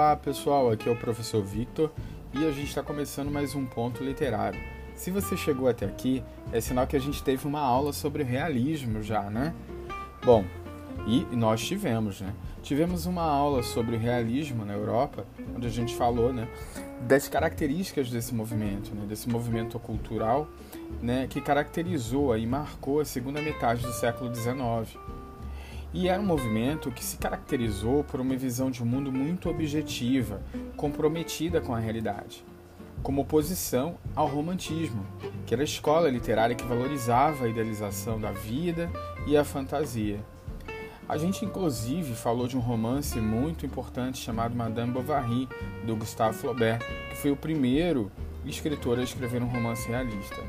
Olá pessoal, aqui é o professor Victor e a gente está começando mais um ponto literário. Se você chegou até aqui, é sinal que a gente teve uma aula sobre realismo já, né? Bom, e nós tivemos, né? Tivemos uma aula sobre realismo na Europa, onde a gente falou, né, das características desse movimento, né, desse movimento cultural, né, que caracterizou e marcou a segunda metade do século XIX. E era um movimento que se caracterizou por uma visão de mundo muito objetiva, comprometida com a realidade, como oposição ao romantismo, que era a escola literária que valorizava a idealização da vida e a fantasia. A gente, inclusive, falou de um romance muito importante chamado Madame Bovary, do Gustave Flaubert, que foi o primeiro escritor a escrever um romance realista.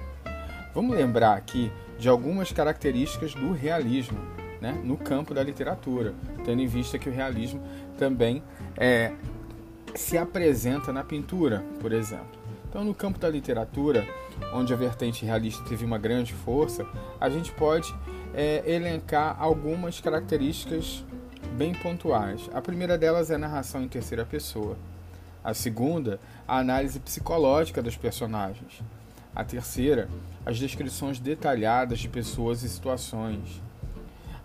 Vamos lembrar aqui de algumas características do realismo né, no campo da literatura, tendo em vista que o realismo também é, se apresenta na pintura, por exemplo. Então, no campo da literatura, onde a vertente realista teve uma grande força, a gente pode é, elencar algumas características bem pontuais. A primeira delas é a narração em terceira pessoa. A segunda, a análise psicológica dos personagens. A terceira, as descrições detalhadas de pessoas e situações.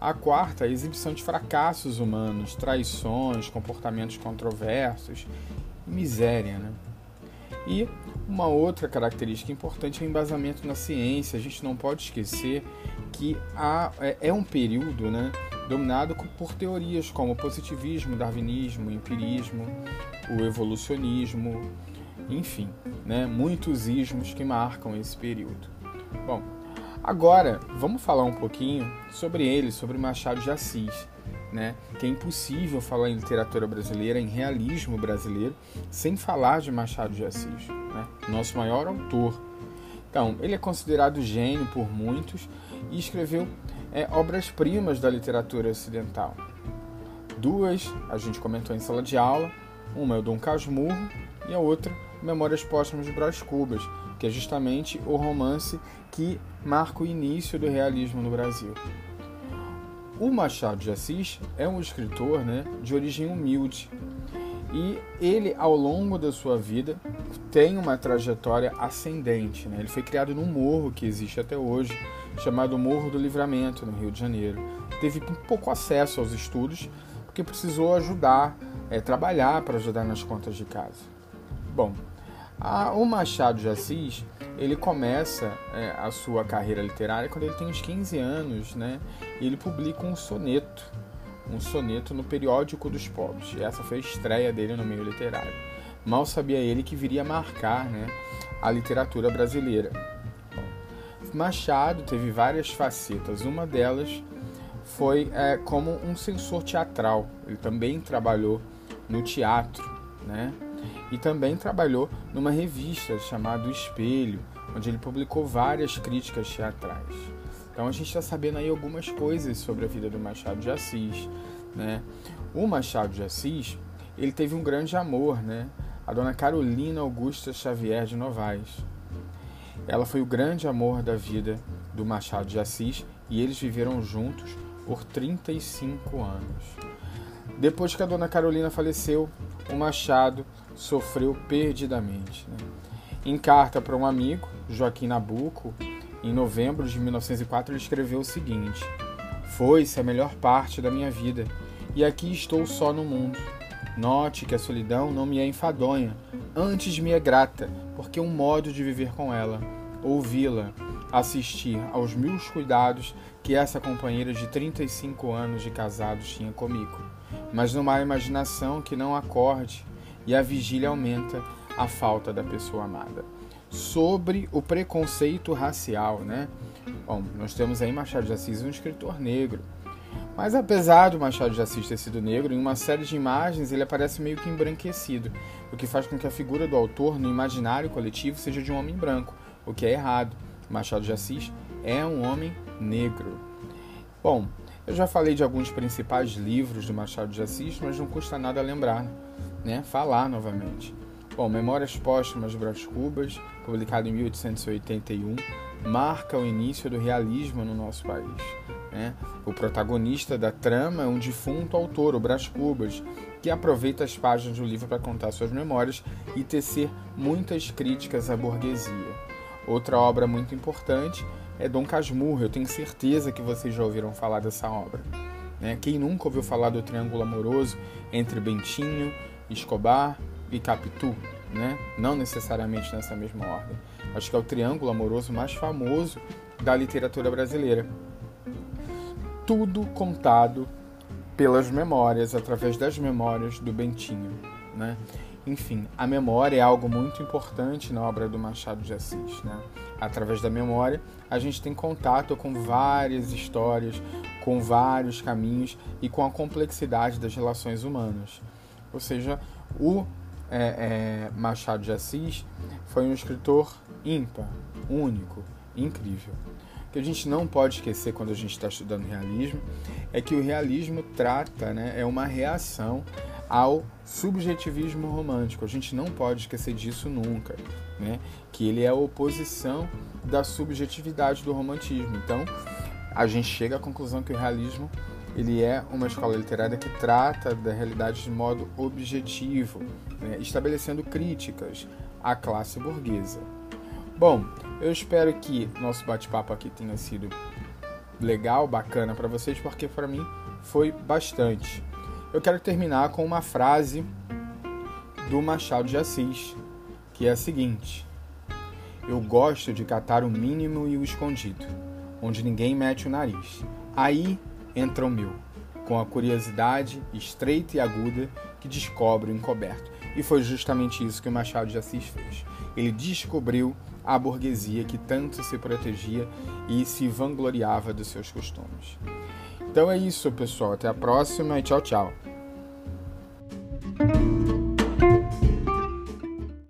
A quarta, a exibição de fracassos humanos, traições, comportamentos controversos miséria. Né? E uma outra característica importante é o embasamento na ciência. A gente não pode esquecer que há, é, é um período né, dominado por teorias como o positivismo, darwinismo, empirismo, o evolucionismo, enfim, né, muitos ismos que marcam esse período. Bom, Agora, vamos falar um pouquinho sobre ele, sobre Machado de Assis, né? Que é impossível falar em literatura brasileira, em realismo brasileiro, sem falar de Machado de Assis, né? Nosso maior autor. Então, ele é considerado gênio por muitos e escreveu é, obras-primas da literatura ocidental. Duas a gente comentou em sala de aula, uma é o Dom Casmurro e a outra Memórias Póstumas de Brás Cubas, que é justamente o romance que marca o início do realismo no Brasil. O Machado de Assis é um escritor né, de origem humilde e ele, ao longo da sua vida, tem uma trajetória ascendente. Né? Ele foi criado num morro que existe até hoje, chamado Morro do Livramento, no Rio de Janeiro. Teve pouco acesso aos estudos, porque precisou ajudar, é, trabalhar para ajudar nas contas de casa. Bom, a, o Machado de Assis ele começa é, a sua carreira literária quando ele tem uns 15 anos, né? E ele publica um soneto, um soneto no periódico dos pobres. E essa foi a estreia dele no meio literário. Mal sabia ele que viria a marcar, né, a literatura brasileira. Machado teve várias facetas. Uma delas foi é, como um censor teatral. Ele também trabalhou no teatro, né? E também trabalhou numa revista chamada Espelho, onde ele publicou várias críticas teatrais. Então a gente está sabendo aí algumas coisas sobre a vida do Machado de Assis. Né? O Machado de Assis ele teve um grande amor, né? a dona Carolina Augusta Xavier de Novaes. Ela foi o grande amor da vida do Machado de Assis e eles viveram juntos por 35 anos. Depois que a dona Carolina faleceu, o Machado sofreu perdidamente. Né? Em carta para um amigo, Joaquim Nabuco, em novembro de 1904, ele escreveu o seguinte: Foi-se a melhor parte da minha vida, e aqui estou só no mundo. Note que a solidão não me é enfadonha, antes me é grata, porque é um modo de viver com ela, ouvi-la, assistir aos meus cuidados que essa companheira de 35 anos de casados tinha comigo, mas numa imaginação que não acorde e a vigília aumenta a falta da pessoa amada. Sobre o preconceito racial, né? Bom, nós temos aí Machado de Assis, um escritor negro. Mas apesar do Machado de Assis ter sido negro, em uma série de imagens ele aparece meio que embranquecido, o que faz com que a figura do autor no imaginário coletivo seja de um homem branco, o que é errado. Machado de Assis é um homem negro. Bom, eu já falei de alguns principais livros do Machado de Assis, mas não custa nada lembrar né, falar novamente. Bom, Memórias Póstumas de Brás Cubas, publicado em 1881, marca o início do realismo no nosso país. Né? O protagonista da trama é um defunto autor, o Brás Cubas, que aproveita as páginas do livro para contar suas memórias e tecer muitas críticas à burguesia. Outra obra muito importante é Dom Casmurro. Eu tenho certeza que vocês já ouviram falar dessa obra. Né? Quem nunca ouviu falar do triângulo amoroso entre Bentinho, Escobar e Capitu? Né? Não necessariamente nessa mesma ordem. Acho que é o triângulo amoroso mais famoso da literatura brasileira. Tudo contado pelas memórias, através das memórias do Bentinho. Né? Enfim, a memória é algo muito importante na obra do Machado de Assis. Né? Através da memória, a gente tem contato com várias histórias, com vários caminhos e com a complexidade das relações humanas. Ou seja, o é, é, Machado de Assis foi um escritor ímpar, único, incrível que a gente não pode esquecer quando a gente está estudando realismo é que o realismo trata, né, é uma reação ao subjetivismo romântico. A gente não pode esquecer disso nunca, né? Que ele é a oposição da subjetividade do romantismo. Então, a gente chega à conclusão que o realismo ele é uma escola literária que trata da realidade de modo objetivo, né? estabelecendo críticas à classe burguesa. Bom, eu espero que nosso bate-papo aqui tenha sido legal, bacana para vocês, porque para mim foi bastante. Eu quero terminar com uma frase do Machado de Assis, que é a seguinte: Eu gosto de catar o mínimo e o escondido, onde ninguém mete o nariz. Aí entra o meu, com a curiosidade estreita e aguda que descobre o encoberto. E foi justamente isso que o Machado de Assis fez. Ele descobriu a burguesia que tanto se protegia e se vangloriava dos seus costumes. Então é isso, pessoal. Até a próxima e tchau, tchau.